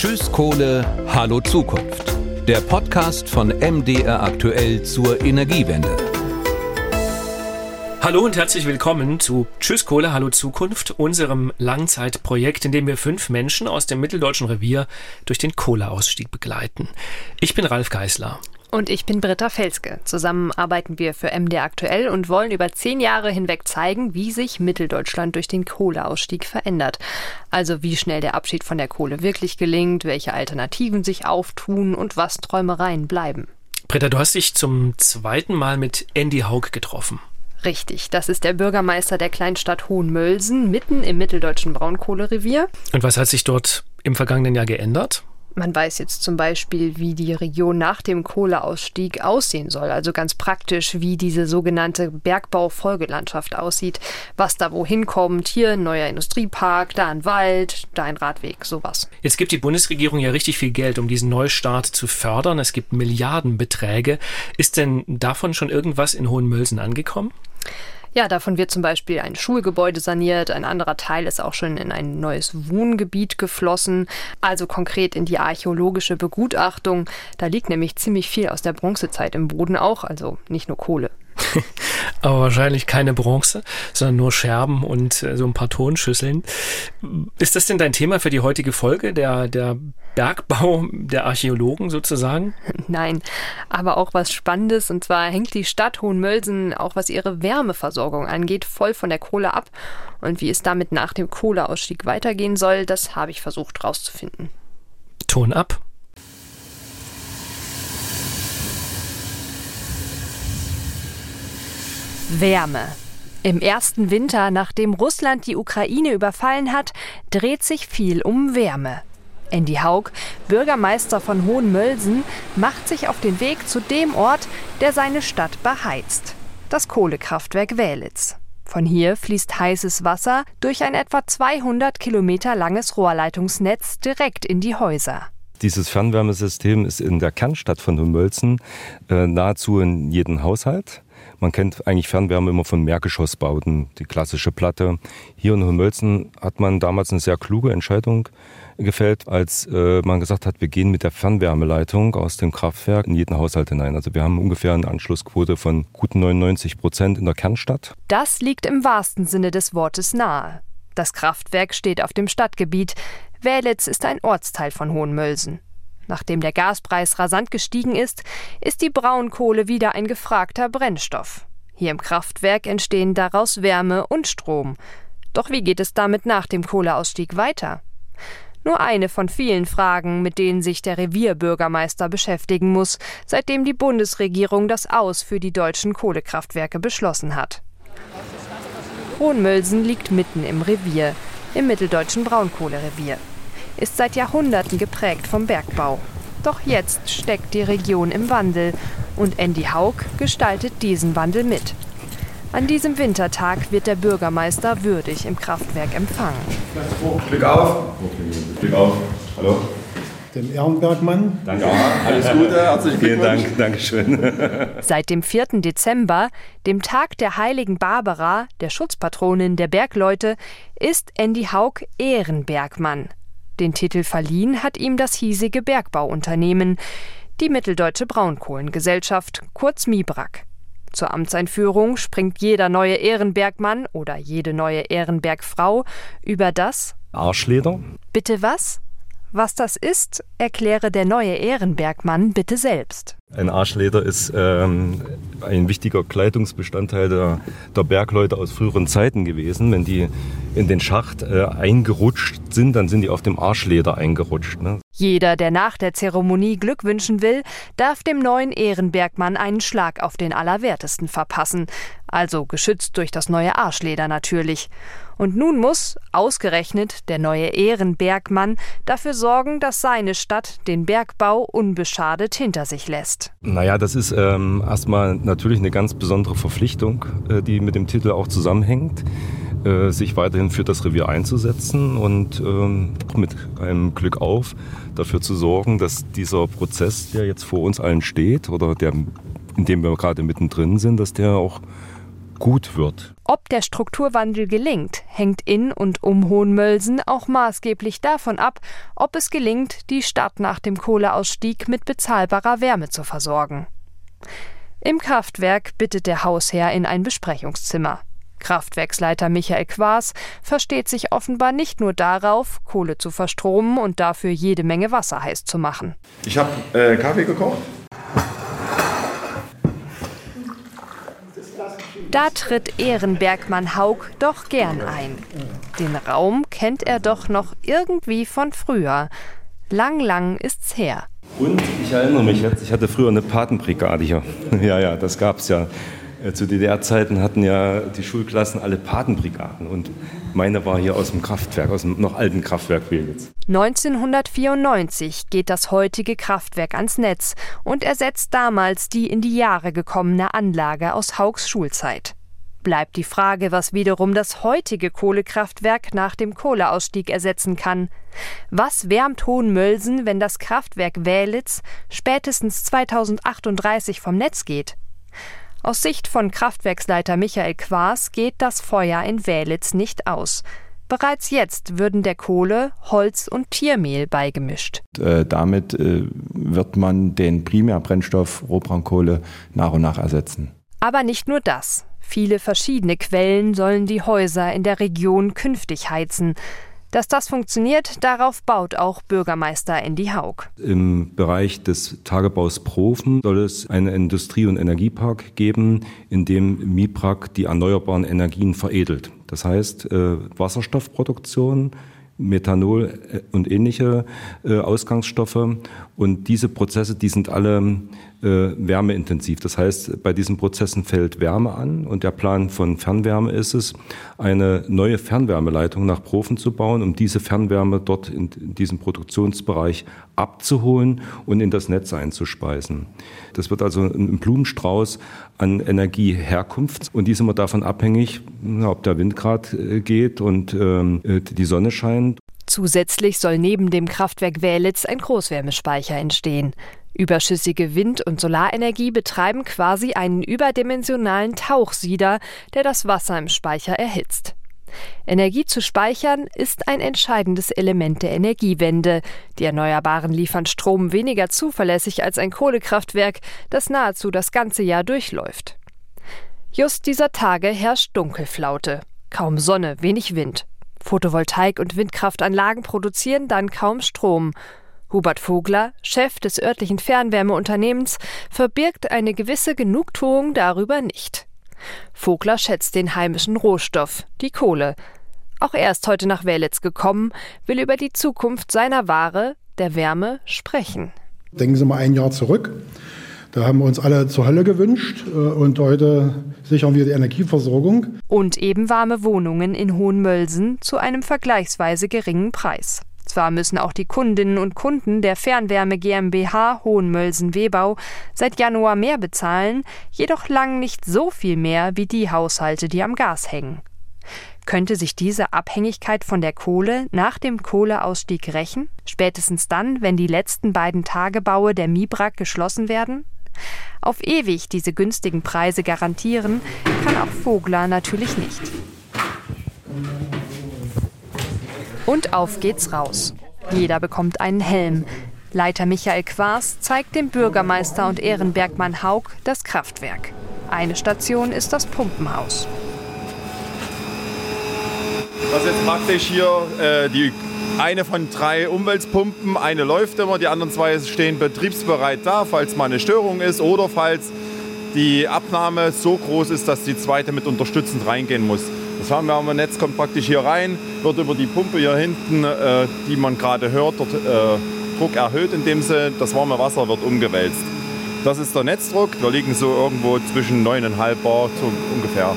Tschüss Kohle, Hallo Zukunft. Der Podcast von MDR aktuell zur Energiewende. Hallo und herzlich willkommen zu Tschüss Kohle, Hallo Zukunft, unserem Langzeitprojekt, in dem wir fünf Menschen aus dem Mitteldeutschen Revier durch den Kohleausstieg begleiten. Ich bin Ralf Geißler. Und ich bin Britta Felske. Zusammen arbeiten wir für MD aktuell und wollen über zehn Jahre hinweg zeigen, wie sich Mitteldeutschland durch den Kohleausstieg verändert. Also wie schnell der Abschied von der Kohle wirklich gelingt, welche Alternativen sich auftun und was Träumereien bleiben. Britta, du hast dich zum zweiten Mal mit Andy Haug getroffen. Richtig, das ist der Bürgermeister der Kleinstadt Hohenmölsen, mitten im mitteldeutschen Braunkohlerevier. Und was hat sich dort im vergangenen Jahr geändert? Man weiß jetzt zum Beispiel, wie die Region nach dem Kohleausstieg aussehen soll. Also ganz praktisch, wie diese sogenannte Bergbaufolgelandschaft aussieht. Was da wohin kommt. Hier ein neuer Industriepark, da ein Wald, da ein Radweg, sowas. Jetzt gibt die Bundesregierung ja richtig viel Geld, um diesen Neustart zu fördern. Es gibt Milliardenbeträge. Ist denn davon schon irgendwas in Hohenmölsen angekommen? Ja, davon wird zum Beispiel ein Schulgebäude saniert, ein anderer Teil ist auch schon in ein neues Wohngebiet geflossen, also konkret in die archäologische Begutachtung. Da liegt nämlich ziemlich viel aus der Bronzezeit im Boden auch, also nicht nur Kohle. Aber wahrscheinlich keine Bronze, sondern nur Scherben und äh, so ein paar Tonschüsseln. Ist das denn dein Thema für die heutige Folge, der, der Bergbau der Archäologen sozusagen? Nein, aber auch was Spannendes. Und zwar hängt die Stadt Hohenmölsen, auch was ihre Wärmeversorgung angeht, voll von der Kohle ab. Und wie es damit nach dem Kohleausstieg weitergehen soll, das habe ich versucht rauszufinden. Ton ab. Wärme. Im ersten Winter, nachdem Russland die Ukraine überfallen hat, dreht sich viel um Wärme. Andy Haug, Bürgermeister von Hohenmölsen, macht sich auf den Weg zu dem Ort, der seine Stadt beheizt. Das Kohlekraftwerk Wählitz. Von hier fließt heißes Wasser durch ein etwa 200 Kilometer langes Rohrleitungsnetz direkt in die Häuser. Dieses Fernwärmesystem ist in der Kernstadt von Hohenmölzen äh, nahezu in jedem Haushalt. Man kennt eigentlich Fernwärme immer von Mehrgeschossbauten, die klassische Platte. Hier in Hohenmölzen hat man damals eine sehr kluge Entscheidung gefällt, als äh, man gesagt hat, wir gehen mit der Fernwärmeleitung aus dem Kraftwerk in jeden Haushalt hinein. Also wir haben ungefähr eine Anschlussquote von guten 99 Prozent in der Kernstadt. Das liegt im wahrsten Sinne des Wortes nahe. Das Kraftwerk steht auf dem Stadtgebiet. Wählitz ist ein Ortsteil von Hohenmölsen. Nachdem der Gaspreis rasant gestiegen ist, ist die Braunkohle wieder ein gefragter Brennstoff. Hier im Kraftwerk entstehen daraus Wärme und Strom. Doch wie geht es damit nach dem Kohleausstieg weiter? Nur eine von vielen Fragen, mit denen sich der Revierbürgermeister beschäftigen muss, seitdem die Bundesregierung das Aus für die deutschen Kohlekraftwerke beschlossen hat. Hohenmölsen liegt mitten im Revier, im mitteldeutschen Braunkohlerevier ist seit Jahrhunderten geprägt vom Bergbau. Doch jetzt steckt die Region im Wandel und Andy Haug gestaltet diesen Wandel mit. An diesem Wintertag wird der Bürgermeister würdig im Kraftwerk empfangen. Glück auf. Glück auf. Hallo. Den Ehrenbergmann. Danke. Ja, alles Gute, herzlichen. Vielen Dank, Dankeschön. Seit dem 4. Dezember, dem Tag der heiligen Barbara, der Schutzpatronin der Bergleute, ist Andy Haug Ehrenbergmann. Den Titel verliehen hat ihm das hiesige Bergbauunternehmen, die Mitteldeutsche Braunkohlengesellschaft, kurz MIBRAG. Zur Amtseinführung springt jeder neue Ehrenbergmann oder jede neue Ehrenbergfrau über das Arschleder. Bitte was? Was das ist, erkläre der neue Ehrenbergmann bitte selbst. Ein Arschleder ist ähm, ein wichtiger Kleidungsbestandteil der, der, Bergleute aus früheren Zeiten gewesen. Wenn die in den Schacht äh, eingerutscht sind, dann sind die auf dem Arschleder eingerutscht. Ne? Jeder, der nach der Zeremonie Glück wünschen will, darf dem neuen Ehrenbergmann einen Schlag auf den Allerwertesten verpassen. Also geschützt durch das neue Arschleder natürlich. Und nun muss, ausgerechnet, der neue Ehrenbergmann dafür sorgen, dass seine Stadt den Bergbau unbeschadet hinter sich lässt. Naja, das ist ähm, erstmal natürlich eine ganz besondere Verpflichtung, äh, die mit dem Titel auch zusammenhängt, äh, sich weiterhin für das Revier einzusetzen und ähm, mit einem Glück auf dafür zu sorgen, dass dieser Prozess, der jetzt vor uns allen steht oder der, in dem wir gerade mittendrin sind, dass der auch gut wird. Ob der Strukturwandel gelingt, hängt in und um Hohenmölsen auch maßgeblich davon ab, ob es gelingt, die Stadt nach dem Kohleausstieg mit bezahlbarer Wärme zu versorgen. Im Kraftwerk bittet der Hausherr in ein Besprechungszimmer. Kraftwerksleiter Michael Quaas versteht sich offenbar nicht nur darauf, Kohle zu verstromen und dafür jede Menge Wasser heiß zu machen. Ich habe äh, Kaffee gekocht. Da tritt Ehrenbergmann Haug doch gern ein. Den Raum kennt er doch noch irgendwie von früher. Lang, lang ist's her. Und ich erinnere mich jetzt, ich hatte früher eine Patenbrigade hier. ja, ja, das gab es ja. Äh, zu DDR-Zeiten hatten ja die Schulklassen alle Patenbrigaden und meine war hier aus dem Kraftwerk, aus dem noch alten Kraftwerk jetzt. 1994 geht das heutige Kraftwerk ans Netz und ersetzt damals die in die Jahre gekommene Anlage aus Haugs Schulzeit. Bleibt die Frage, was wiederum das heutige Kohlekraftwerk nach dem Kohleausstieg ersetzen kann. Was wärmt Hohenmölsen, wenn das Kraftwerk Wählitz spätestens 2038 vom Netz geht? Aus Sicht von Kraftwerksleiter Michael Quaas geht das Feuer in Wählitz nicht aus. Bereits jetzt würden der Kohle Holz und Tiermehl beigemischt. Äh, damit äh, wird man den Primärbrennstoff Rohbraunkohle nach und nach ersetzen. Aber nicht nur das. Viele verschiedene Quellen sollen die Häuser in der Region künftig heizen. Dass das funktioniert, darauf baut auch Bürgermeister Andy Haug. Im Bereich des Tagebaus Profen soll es einen Industrie- und Energiepark geben, in dem MIPRAG die erneuerbaren Energien veredelt. Das heißt äh, Wasserstoffproduktion, Methanol äh, und ähnliche äh, Ausgangsstoffe. Und diese Prozesse, die sind alle wärmeintensiv. Das heißt, bei diesen Prozessen fällt Wärme an und der Plan von Fernwärme ist es, eine neue Fernwärmeleitung nach Profen zu bauen, um diese Fernwärme dort in, diesem Produktionsbereich abzuholen und in das Netz einzuspeisen. Das wird also ein Blumenstrauß an Energieherkunft und die sind immer davon abhängig, ob der Wind gerade äh, geht und ähm, äh, die Sonne scheint. Zusätzlich soll neben dem Kraftwerk Wählitz ein Großwärmespeicher entstehen. Überschüssige Wind- und Solarenergie betreiben quasi einen überdimensionalen Tauchsieder, der das Wasser im Speicher erhitzt. Energie zu speichern ist ein entscheidendes Element der Energiewende. Die Erneuerbaren liefern Strom weniger zuverlässig als ein Kohlekraftwerk, das nahezu das ganze Jahr durchläuft. Just dieser Tage herrscht Dunkelflaute. Kaum Sonne, wenig Wind. Photovoltaik- und Windkraftanlagen produzieren dann kaum Strom. Hubert Vogler, Chef des örtlichen Fernwärmeunternehmens, verbirgt eine gewisse Genugtuung darüber nicht. Vogler schätzt den heimischen Rohstoff, die Kohle. Auch er ist heute nach Wälitz gekommen, will über die Zukunft seiner Ware, der Wärme, sprechen. Denken Sie mal ein Jahr zurück. Da haben wir uns alle zur Hölle gewünscht äh, und heute sichern wir die Energieversorgung. Und eben warme Wohnungen in Hohenmölsen zu einem vergleichsweise geringen Preis. Zwar müssen auch die Kundinnen und Kunden der Fernwärme GmbH Hohenmölsen-Webau seit Januar mehr bezahlen, jedoch lang nicht so viel mehr wie die Haushalte, die am Gas hängen. Könnte sich diese Abhängigkeit von der Kohle nach dem Kohleausstieg rächen? Spätestens dann, wenn die letzten beiden Tagebaue der Mibrak geschlossen werden? Auf ewig diese günstigen Preise garantieren kann auch Vogler natürlich nicht. Und auf geht's raus. Jeder bekommt einen Helm. Leiter Michael Quaas zeigt dem Bürgermeister und Ehrenbergmann Haug das Kraftwerk. Eine Station ist das Pumpenhaus. Das ist jetzt praktisch hier äh, die eine von drei Umweltpumpen. Eine läuft immer, die anderen zwei stehen betriebsbereit da, falls mal eine Störung ist oder falls die Abnahme so groß ist, dass die zweite mit unterstützend reingehen muss. Das Fernwärmenetz kommt praktisch hier rein, wird über die Pumpe hier hinten, äh, die man gerade hört, dort äh, Druck erhöht, indem sie das warme Wasser wird umgewälzt. Das ist der Netzdruck. Wir liegen so irgendwo zwischen 9,5 Bar so ungefähr.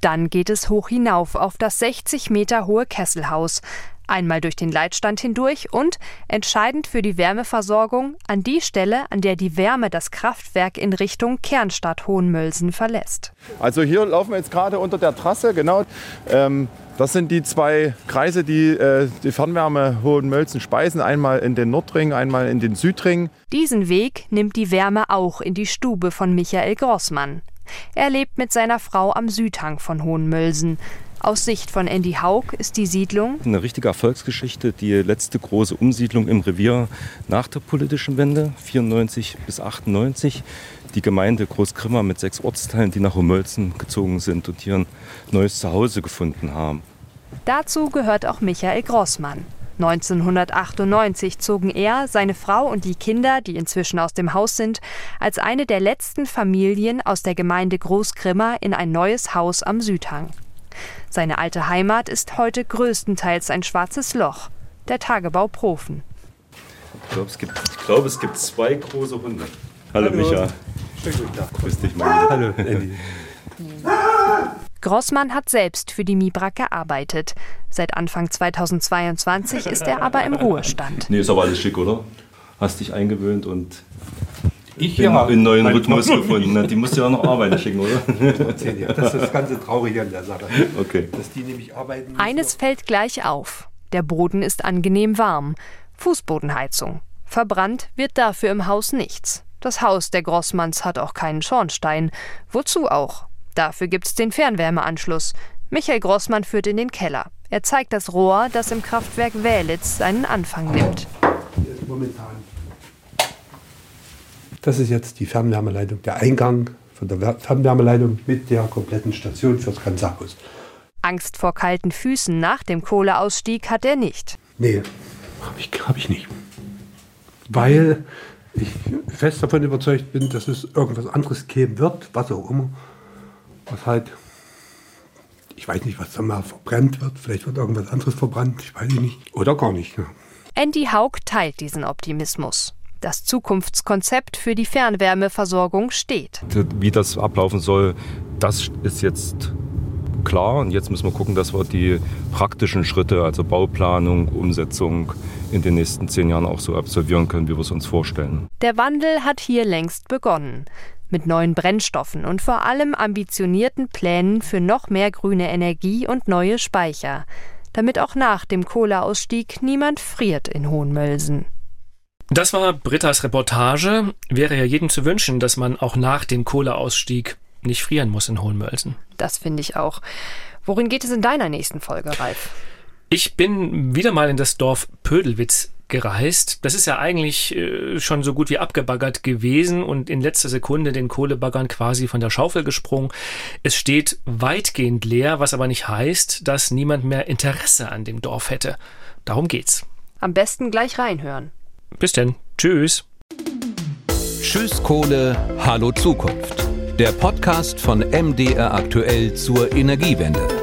Dann geht es hoch hinauf auf das 60 Meter hohe Kesselhaus einmal durch den Leitstand hindurch und, entscheidend für die Wärmeversorgung, an die Stelle, an der die Wärme das Kraftwerk in Richtung Kernstadt Hohenmölsen verlässt. Also hier laufen wir jetzt gerade unter der Trasse, genau. Ähm, das sind die zwei Kreise, die äh, die Fernwärme Hohenmölzen speisen. Einmal in den Nordring, einmal in den Südring. Diesen Weg nimmt die Wärme auch in die Stube von Michael Grossmann. Er lebt mit seiner Frau am Südhang von Hohenmölsen. Aus Sicht von Andy Haug ist die Siedlung eine richtige Erfolgsgeschichte, die letzte große Umsiedlung im Revier nach der politischen Wende, 94 bis 98. Die Gemeinde Großgrimma mit sechs Ortsteilen, die nach Hohenmölzen gezogen sind und hier ein neues Zuhause gefunden haben. Dazu gehört auch Michael Grossmann. 1998 zogen er, seine Frau und die Kinder, die inzwischen aus dem Haus sind, als eine der letzten Familien aus der Gemeinde Großgrimma in ein neues Haus am Südhang. Seine alte Heimat ist heute größtenteils ein schwarzes Loch, der Tagebau Profen. Ich glaube, es, glaube, es gibt zwei große Hunde. Hallo, Hallo. Micha. Grüß dich, Mann. Hallo, Andy. Grossmann hat selbst für die Mibrak gearbeitet. Seit Anfang 2022 ist er aber im Ruhestand. Nee, ist aber alles schick, oder? Hast dich eingewöhnt und ich ja. einen neuen Rhythmus gefunden. Die musst du ja noch arbeiten schicken, oder? Das ist das ganze Traurige an der Sache. Okay. Dass die nämlich arbeiten. Eines fällt gleich auf. Der Boden ist angenehm warm. Fußbodenheizung. Verbrannt wird dafür im Haus nichts. Das Haus der Grossmanns hat auch keinen Schornstein. Wozu auch? Dafür gibt's den Fernwärmeanschluss. Michael Grossmann führt in den Keller. Er zeigt das Rohr, das im Kraftwerk Wählitz seinen Anfang nimmt. Momentan. Das ist jetzt die Fernwärmeleitung, der Eingang von der Fernwärmeleitung mit der kompletten Station fürs ganze Haus. Angst vor kalten Füßen nach dem Kohleausstieg hat er nicht. Nee, habe ich, hab ich nicht. Weil ich fest davon überzeugt bin, dass es irgendwas anderes geben wird, was auch immer was halt, ich weiß nicht, was da mal verbrannt wird. Vielleicht wird irgendwas anderes verbrannt, ich weiß nicht. Oder gar nicht. Andy Haug teilt diesen Optimismus. Das Zukunftskonzept für die Fernwärmeversorgung steht. Wie das ablaufen soll, das ist jetzt klar. Und jetzt müssen wir gucken, dass wir die praktischen Schritte, also Bauplanung, Umsetzung, in den nächsten zehn Jahren auch so absolvieren können, wie wir es uns vorstellen. Der Wandel hat hier längst begonnen mit neuen Brennstoffen und vor allem ambitionierten Plänen für noch mehr grüne Energie und neue Speicher, damit auch nach dem Kohleausstieg niemand friert in Hohenmölsen. Das war Britta's Reportage. Wäre ja jedem zu wünschen, dass man auch nach dem Kohleausstieg nicht frieren muss in Hohenmölsen. Das finde ich auch. Worin geht es in deiner nächsten Folge, Ralf? Ich bin wieder mal in das Dorf Pödelwitz gereist. Das ist ja eigentlich äh, schon so gut wie abgebaggert gewesen und in letzter Sekunde den Kohlebaggern quasi von der Schaufel gesprungen. Es steht weitgehend leer, was aber nicht heißt, dass niemand mehr Interesse an dem Dorf hätte. Darum geht's. Am besten gleich reinhören. Bis denn. Tschüss. Tschüss Kohle, hallo Zukunft. Der Podcast von MDR aktuell zur Energiewende.